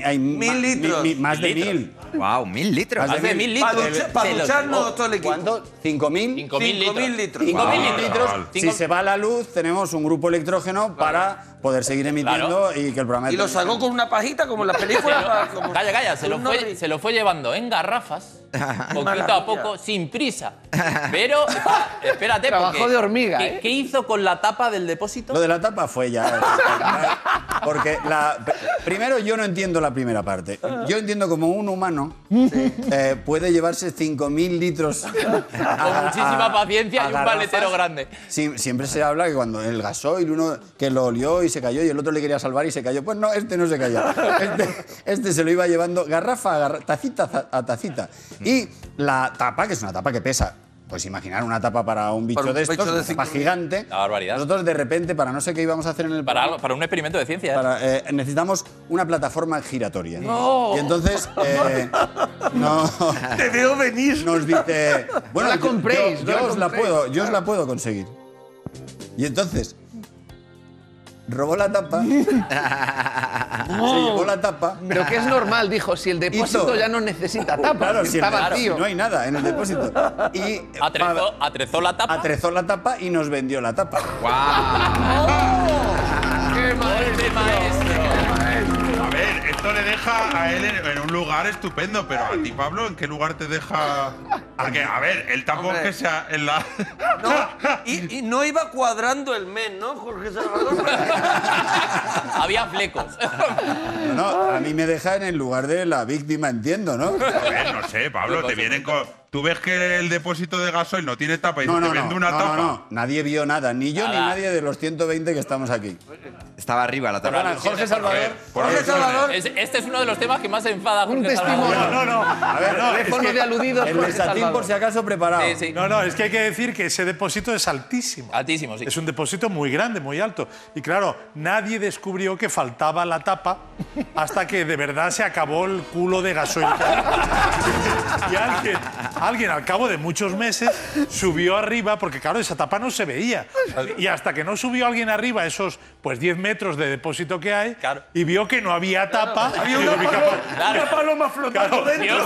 hay Mil ma- litros. mi- mi- más de Mil litros. mil. Wow, mil litros. Más de mil litros. Para, ducharnos todo el equipo. ¿Cuánto? ¿Cinco mil? Cinco mil Cinco litros. mil litros. Cinco mil litros. Si se va la luz, tenemos un grupo electrógeno para poder seguir emitiendo Claro. y que el programa... Y lo sacó con una pajita como en las películas. [laughs] Calla, calla, se lo, fue, se lo fue llevando en garrafas, [laughs] poquito a poco, sin prisa. [laughs] Pero, espera- espérate, Trabajo porque- de hormiga, ¿qué, ¿eh? qué hizo con la tapa del depósito? Lo de la tapa fue ya. [laughs] Porque la, primero yo no entiendo la primera parte. Yo entiendo como un humano eh, puede llevarse 5.000 litros. Con muchísima paciencia y un paletero grande. siempre se habla que cuando el gasoil, uno que lo olió y se cayó y el otro le quería salvar y se cayó. Pues no, este no se cayó. Este, este se lo iba llevando garrafa a garra- tacita a tacita. Y la tapa, que es una tapa que pesa. Pues imaginar una tapa para un bicho Para un de estos, bicho de una tapa 5.000. gigante. La barbaridad. Nosotros de repente, para no sé qué íbamos a hacer en el Para, para un experimento de ciencia. ¿eh? para, eh, necesitamos una plataforma giratoria. Y entonces eh, [laughs] no, Te veo venir. nos dice, bueno, la yo- compréis, yo, no la yo os la compréis". puedo, yo os la puedo conseguir. Y entonces robó la tapa, [laughs] se llevó la tapa. Pero que es normal, dijo, si el depósito Hizo- ya no necesita tapa, Claro, si si, está el- vacío. si no hay nada en el depósito. Y [laughs] Atrezó, atrezó la tapa. atrezó la tapa y nos vendió la tapa. [laughs] ¡Qué Golpe maestro. Esto le deja a él en, un lugar estupendo, pero a ti, Pablo, ¿en qué lugar te deja...? Porque, a ver, él tampoco Hombre. que sea en la... No, y, y no iba cuadrando el mes, ¿no, Jorge Salvador? [laughs] Había flecos. No, no, a mí me deja en el lugar de la víctima, entiendo, ¿no? A ver, no sé, Pablo, te vienen con... Tú ves que el depósito de gasoil no tiene tapa y No, te no, vende no, una no, tapa. no, no. Nadie vio nada, ni yo ni nadie de los 120 que estamos aquí. Estaba arriba la tapa. Jorge Salvador. Jorge. Salvador. Es- este es uno de los temas que más enfada a Un Jorge Salvador. testimonio. No, no, A ver, no, Teléfono de aludidos, el Jorge desatín por si acaso preparado. Sí, sí. no, no, es que hay que decir que ese depósito es altísimo. Altísimo, sí. Es un depósito muy grande, muy alto. Y claro, nadie descubrió que faltaba la tapa hasta que de verdad se acabó el culo de gasoil. [laughs] y alguien, alguien al cabo de muchos meses subió arriba, porque claro, esa tapa no se veía. Y hasta que no subió alguien arriba esos pues 10 metros de depósito que hay y vio que no había tapa. Había digo, una "Mi paloma, capa- una paloma flotando Claro, dentro.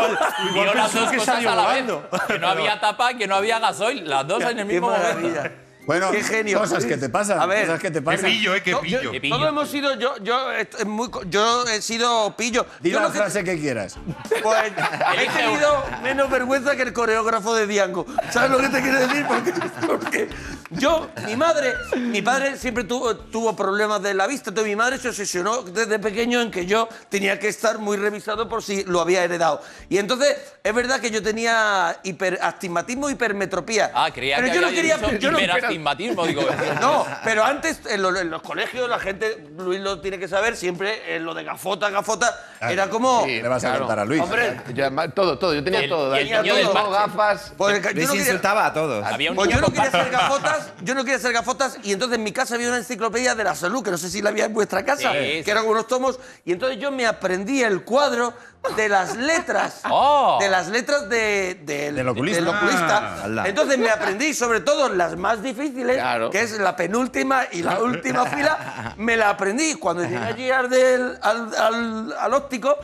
Vio igual las dos que cosas salió a la vez. Que no había tapa, que no había gasoil. Las dos en el mismo momento. Bueno, Qué genio. cosas que te pasan. A ver, cosas que te Qué pasan. pillo, eh, qué No, yo- pillo. Qué pillo. Todos hemos sido, yo, yo, es muy yo he sido pillo. Di Yo la lo frase que quieras. Pues [laughs] he tenido menos vergüenza que el coreógrafo de Diango. ¿Sabes lo que te quiero decir? Porque, porque yo, mi madre, mi padre siempre tuvo, tuvo problemas de la vista. Entonces mi madre se obsesionó desde pequeño en que yo tenía que estar muy revisado por si lo había heredado. Y entonces es verdad que yo tenía hiperastigmatismo, hipermetropía. Ah, creía Pero que yo no quería. dicho Yo no, hiperastigmatismo. Digo, [laughs] no, pero antes en, lo- en los colegios la gente, Luis lo tiene que saber, siempre en lo de gafota, gafota, era como... Le vas a contar a Luis. Hombre, Yo, todo, todo. Yo tenía El- todo. el Tenía todo, parche. gafas. pues, yo, Luis no quería, insultaba a todos. había un pues yo no quería hacer gafotas, yo no quería hacer gafotas y entonces en mi casa había una enciclopedia de la salud, que no sé si la había en vuestra casa, Sí, que sí. eran unos tomos, y entonces yo me aprendí el cuadro de las letras, [laughs] Oh. de las letras de, del- Del oculista. del oculista. Ah, entonces me aprendí sobre todo las más difíciles, Claro. que es la penúltima y la última fila, [laughs] me la aprendí. Cuando llegué allí al, del- al, al- al óptico,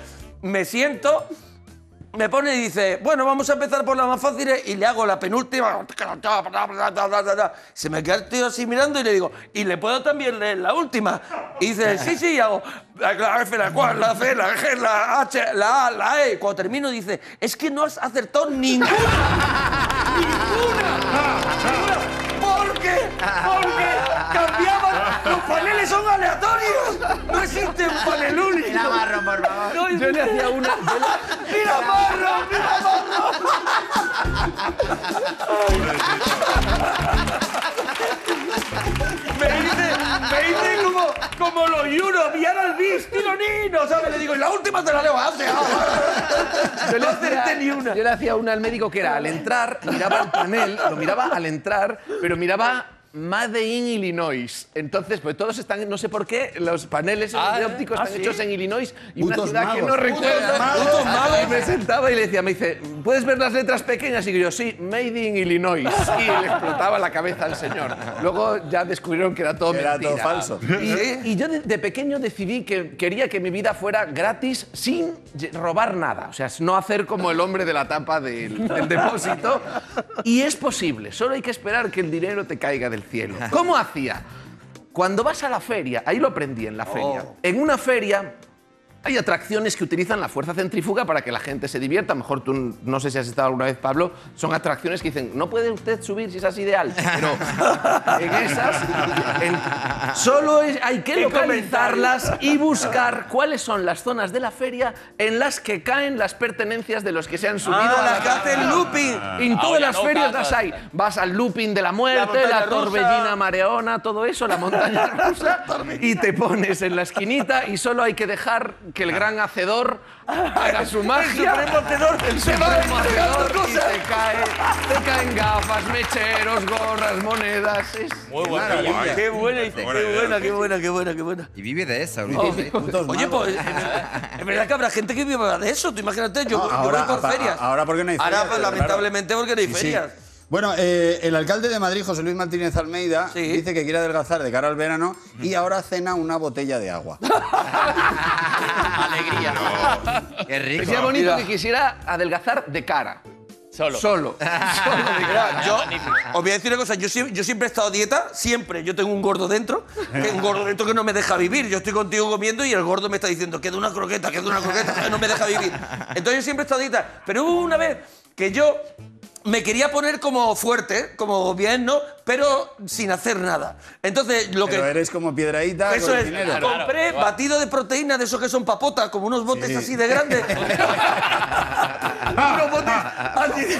me siento me pone y dice, bueno, vamos a empezar por las más fáciles y le hago la penúltima. Se me queda el tío así mirando y le digo, ¿y le puedo también leer la última? Y dice, sí, sí, y hago la F, la Q, la C, la G, la H, la A, la E. Cuando termino dice, es que no has acertado ninguna. [laughs] ¡Ninguna! ¡Ninguna! ¿Por qué? Porque cambiaban. Los paneles son aleatorios. No existe un panel único. Mira, Marro, por favor. No, Yo le hacía una. yo le- ¡Mira, Marro! ¡Mira, no sabes, le digo, y la última te la leo, hace, Yo le, no acerté hacía, ni una. yo le hacía una al médico que era al entrar, miraba el panel, lo miraba al entrar, pero miraba Made in Illinois. Entonces, pues todos están, no sé por qué, los paneles esos de ópticos ah, están ¿sí? hechos en Illinois y una Putos ciudad que magos. no Putos recuerdo. magos. Putos magos. Y me sentaba y le decía, me dice, ¿puedes ver las letras pequeñas? Y yo, sí, Made in Illinois. Y le explotaba la cabeza al señor. Luego ya descubrieron que era todo Era mentira. todo falso. Y, y yo de, de pequeño decidí que quería que mi vida fuera gratis sin robar nada. O sea, no hacer como el hombre de la tapa del, del depósito. Y es posible, solo hay que esperar que el dinero te caiga del cielo. ¿Cómo hacía? Cuando vas a la feria, ahí lo aprendí en la feria. En una feria hay atracciones que utilizan la fuerza centrífuga para que la gente se divierta. Mejor tú, no sé si has estado alguna vez, Pablo, son atracciones que dicen, no puede usted subir si es así de alto. Pero [laughs] en esas, en- solo es- hay que localizarlas y buscar cuáles son las zonas de la feria en las que caen las pertenencias de los que se han subido Ah, a la las que hacen looping. en Ah, todas las no, ferias las hay. Vas al looping de la muerte, la, rusa. torbellina mareona, todo eso, la montaña [laughs] rusa, y te pones en la esquinita y solo hay que dejar que el gran hacedor [laughs] haga su magia. El supremo hacedor El se va entregando hacedor y cosas. te, cae, te caen gafas, mecheros, gorras, monedas. Es Muy buen maravilla. rollo. Qué buena, qué buena idea, buena, qué buena, qué buena, qué buena. Y vive de eso, Luis. Oh, Oye, pues es verdad- que habrá gente que viva de eso. Tú imagínate, yo, No, yo ahora- voy por a- ferias. ahora porque no hay Ahora, ferias, pues, claro. lamentablemente, porque no hay Sí, sí. Bueno, eh, el alcalde de Madrid, José Luis Martínez Almeida, Sí. dice que quiere adelgazar de cara al verano y ahora cena una botella de agua. [laughs] Alegría. Qué rico. Sería bonito Mira. que quisiera adelgazar de cara. Solo. Solo. [laughs] Solo de. Mira, yo os voy a decir una cosa, yo, sie- yo siempre he estado a dieta, siempre. Yo tengo un gordo dentro, que un gordo dentro que no me deja vivir. Yo estoy contigo comiendo y el gordo me está diciendo, queda una croqueta, queda una croqueta, que no me deja vivir. Entonces yo siempre he estado a dieta. Pero hubo una vez que yo me quería poner como fuerte, como bien, ¿no? Pero sin hacer nada. Entonces lo Pero que... eres como piedraíta Eso con es, dinero. Claro. compré batido de proteína de esos que son papotas, como unos botes Sí. así de grandes. [laughs] unos botes así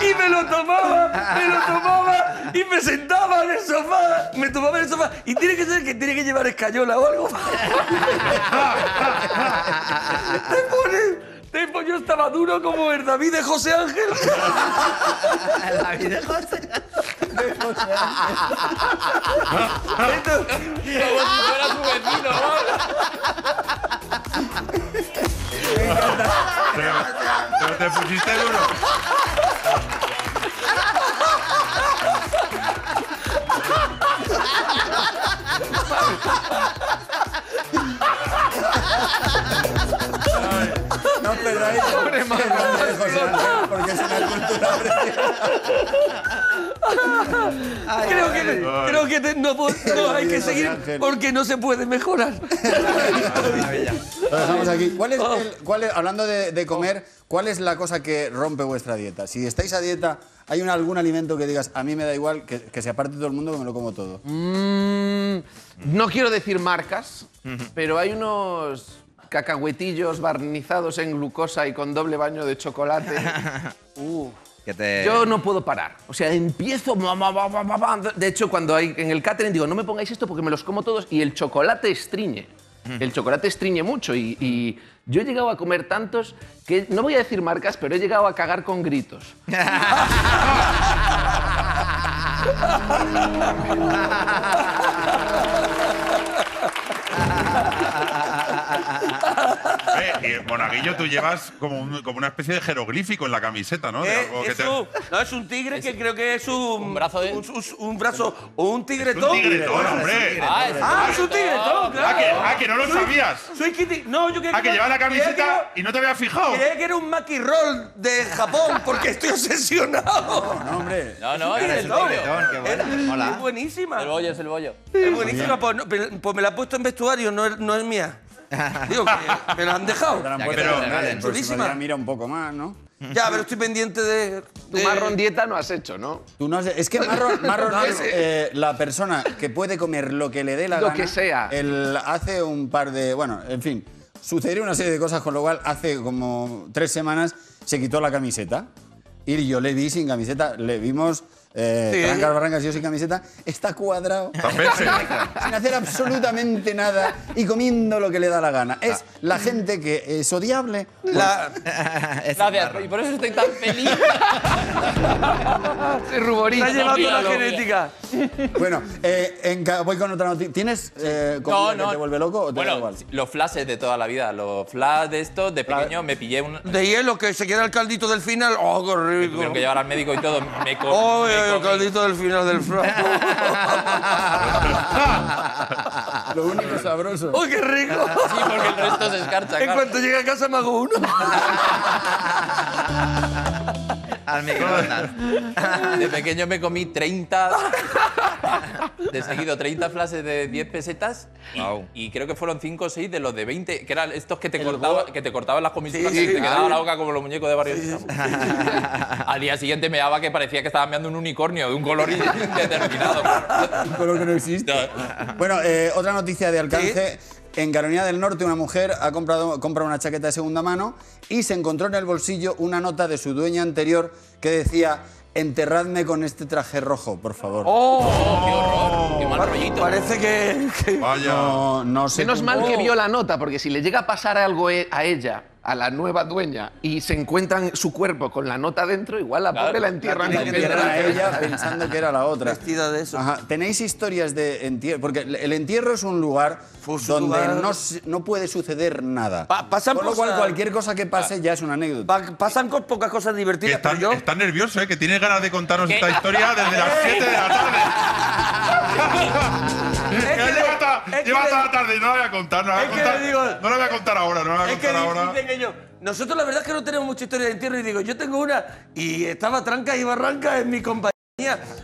y me lo tomaba, me lo tomaba y me sentaba en el sofá, me tomaba en el sofá y tiene que ser que tiene que llevar escayola o algo. [laughs] [laughs] te pones, te pon- yo estaba duro como el David de José Ángel. [laughs] La vida, José. Entonces, [laughs] Como si fuera su vecino, ¿no? [laughs] Pero, pero le pusiste duro. Creo que, creo que te- no, puedo- no, hay que seguir porque no se puede mejorar. Lo dejamos aquí. ¿Cuál es el- cuál es- hablando de, de comer, ¿cuál es la cosa que rompe vuestra dieta? Si estáis a dieta, ¿hay un- algún alimento que digas, a mí me da igual, que, que se aparte todo el mundo, que me lo como todo? Mm, no quiero decir marcas, pero hay unos cacahuetillos barnizados en glucosa y con doble baño de chocolate. [laughs] Uh, Que te... Yo no puedo parar. O sea, empiezo. De hecho, cuando hay en el catering digo, no me pongáis esto porque me los como todos y el chocolate estriñe. El chocolate estriñe mucho y, y yo he llegado a comer tantos que no voy a decir marcas, pero he llegado a cagar con gritos. [laughs] [laughs] y, Monaguillo, tú llevas como, un- como una especie de jeroglífico en la camiseta, ¿no? De Eh, algo que es, te- un, no, es un tigre que creo que es un, un brazo de- un, un- un brazo o un tigretón. un tigretón, hombre. Ah, es Ah, es un tigretón, claro. Ah, que, ah, que no lo Soy- sabías. Soy Kitty. No, yo creía Ah, que llevas la camiseta y no te habías fijado. Creía que era un Maki Roll de Japón porque estoy obsesionado. No, hombre. No, no, es el Tigretón. tigretón, qué buena. Es- Hola. Es buenísima. El bollo es el bollo. Es buenísima. Pues, no, pero- pues me la he puesto en vestuario, no es, no es mía. Digo que me la han dejado. Han Ya que lo mira un poco más, ¿no? Ya, pero estoy pendiente de. Tu de- marrón dieta no has hecho, ¿no? Tú no has- es que Marron, [laughs] Marron No, es eh, la persona que puede comer lo que le dé la Lo gana. que sea. Él hace un par de. Bueno, en fin. Sucedió una serie de cosas, con lo cual hace como tres semanas se quitó la camiseta. Y yo le vi sin camiseta. Le vimos. Eh, Sí. trancas, barrancas, yo sin camiseta. Está cuadrado. Tapeche. [laughs] sin hacer absolutamente nada y comiendo lo que le da la gana. Es la gente que es odiable. La, [laughs] Es Gracias, Marron. y por eso estoy tan feliz. Se ruboriza. la ha llevado toda la genética. Bueno, eh, en voy con otra noticia. ¿Tienes eh, No, no. que te vuelve loco o te da bueno, igual? sí, los flashes de toda la vida. Los flash de estos, de pequeño, me pillé un. De hielo, que se queda el caldito del final. ¡Oh, qué rico! Tuvieron que llevar al médico y todo. Me ¡Oh, me el caldito del final del flan! [laughs] Lo único sabroso. ¡Oh, qué rico! Sí, porque el resto se escarcha. En claro. cuanto llegue a casa me hago uno. [laughs] Al [laughs] microondas. De pequeño me comí 30. De seguido, 30 flashes de 10 pesetas. y- creo que fueron 5 o 6 de los de 20, que eran estos que te, cortaba, que te cortaban las comisuras Sí, y te quedaba la boca como los muñecos de Barrio. Al día siguiente me daba que parecía que estaba meando un unicornio de un color indeterminado. Un color que no existe. Bueno, eh, otra noticia de alcance. En Carolina del Norte, una mujer ha comprado compra una chaqueta de segunda mano y se encontró en el bolsillo una nota de su dueña anterior que decía: Enterradme con este traje rojo, por favor. ¡Oh, qué horror! ¡Qué mal rollito! Parece que. que- Vaya. No, no sé. Menos cómo- mal que vio la nota, porque si le llega a pasar algo e- a ella, a la nueva dueña, y se encuentran su cuerpo con la nota dentro, igual la Claro, pobre la entierran La entierran a ella pensando que era la otra. Vestida de eso. Ajá. ¿Tenéis historias de entierro? Porque el entierro es un lugar un donde lugar- No, no puede suceder nada. Pa- pasan Con lo cual, cosas- cualquier cosa que pase ya es una anécdota. Pa- pasan con pocas cosas divertidas, está, pero yo. está nervioso, ¿eh? Que tiene ganas de contarnos ¿Qué? esta historia desde las 7 de la tarde. [laughs] Que lleva, que lleva la tarde y no la voy a contar. No la voy a que contar, digo- no la voy a contar ahora, no la voy a Es que contar ahora. dicen ellos, nosotros la verdad es que no tenemos mucha historia de entierro y digo, yo tengo una y estaba tranca y barranca en mi compañía.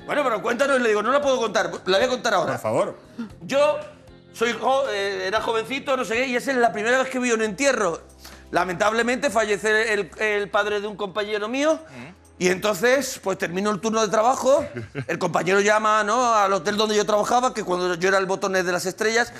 Bueno, pero cuéntanos y le digo, no la puedo contar, la voy a contar ahora. Por favor. Yo soy jo- eh, era jovencito, no sé qué, y esa es la primera vez que vi un entierro. Lamentablemente fallece el, el padre de un compañero mío. Y entonces, pues termino el turno de trabajo, el compañero llama ¿no? al hotel donde yo trabajaba, que cuando yo era el botones de las estrellas,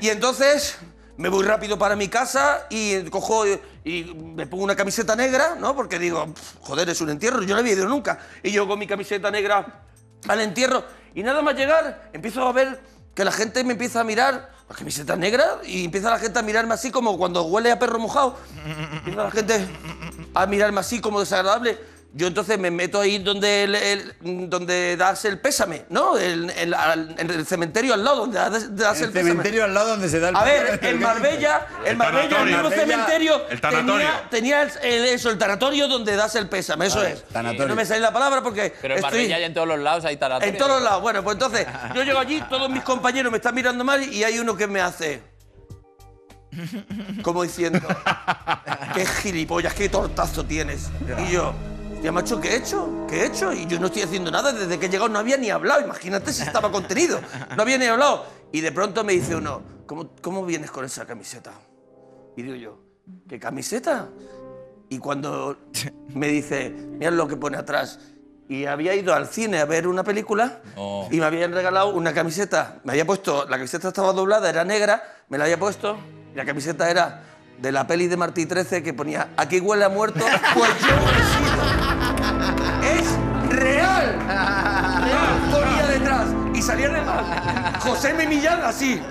y entonces me voy rápido para mi casa y cojo y, me pongo una camiseta negra, ¿no? Porque digo, "Pf, joder, es un entierro, yo no había ido nunca. Y yo con mi camiseta negra al entierro, y nada más llegar, empiezo a ver que la gente me empieza a mirar, la camiseta negra, y empieza la gente a mirarme así como cuando huele a perro mojado. Empieza la gente a mirarme así como desagradable. Yo entonces me meto ahí donde, el- el- donde das el pésame, ¿no? El- el- al- en el cementerio al lado donde das, das El el, pésame. cementerio al lado donde se da el A ver, pésame. en Marbella, El Marbella, el tanatorio. mismo cementerio el tanatorio. tenía, tenía el- el- eso, el tanatorio donde das el pésame, eso es. tanatorio. No me sale la palabra porque Pero en estoy Marbella y en todos los lados hay taratorios. en todos los lados. Bueno, pues entonces yo llego allí, todos mis compañeros me están mirando mal y hay uno que me hace como diciendo, qué gilipollas, qué tortazo tienes. Y yo, ya macho, ¿qué he hecho? ¿Qué he hecho? Y yo no estoy haciendo nada, desde que he llegado no había ni hablado, imagínate si estaba contenido, no había ni hablado. Y de pronto me dice uno, ¿cómo, cómo vienes con esa camiseta? Y digo yo, ¿qué camiseta? Y cuando [laughs] me dice, mira lo que pone atrás. Y había ido al cine a ver una película Oh. y me habían regalado una camiseta. Me había puesto, la camiseta estaba doblada, era negra, me la había puesto. Y la camiseta era de la peli de Martí 13 que ponía, aquí huele a muerto, [laughs] pues yo no he sido". Es real. Real. Ponía detrás. Y salía de José M. Millán así.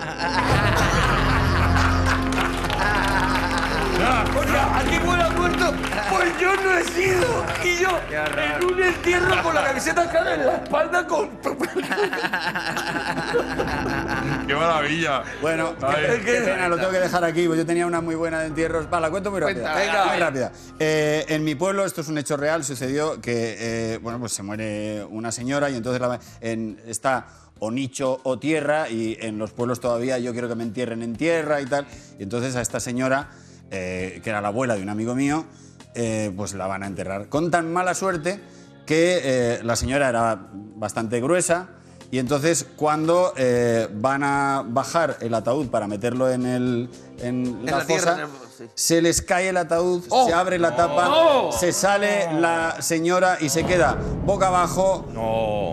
Ponía, aquí huele muerto, pues yo no he sido. Y yo en un entierro con la camiseta cara en la espalda con... [laughs] ¡Qué maravilla! Bueno, Ay. qué, qué pena, lo tengo que dejar aquí, pues yo tenía una muy buena de entierros. Va, la cuento muy rápida. Venga. Muy rápida. Eh, en mi pueblo, esto es un hecho real, sucedió que, eh, bueno, pues se muere una señora y entonces la- en- está o nicho o tierra y en los pueblos todavía yo quiero que me entierren en tierra y tal. Y entonces a esta señora, eh, que era la abuela de un amigo mío, eh, pues la van a enterrar. Con tan mala suerte que eh, la señora era bastante gruesa y entonces cuando eh, van a bajar el ataúd para meterlo en, el, en la, la tierra, fosa, en sí. se les cae el ataúd, ¡Oh! se abre la tapa, ¡No! se sale la señora y se queda boca abajo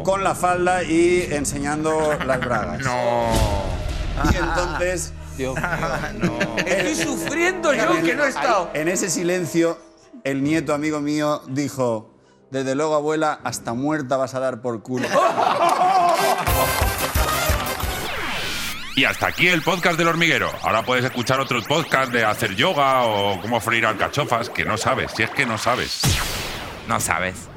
con la falda y enseñando las bragas. Y entonces, Dios mío. Estoy sufriendo yo que no he estado. en ese silencio, el nieto amigo mío dijo, desde luego abuela, hasta muerta vas a dar por culo. [laughs] Y hasta aquí el podcast del hormiguero. Ahora puedes escuchar otros podcasts de hacer yoga o cómo freír alcachofas, que no sabes, si es que no sabes. No sabes.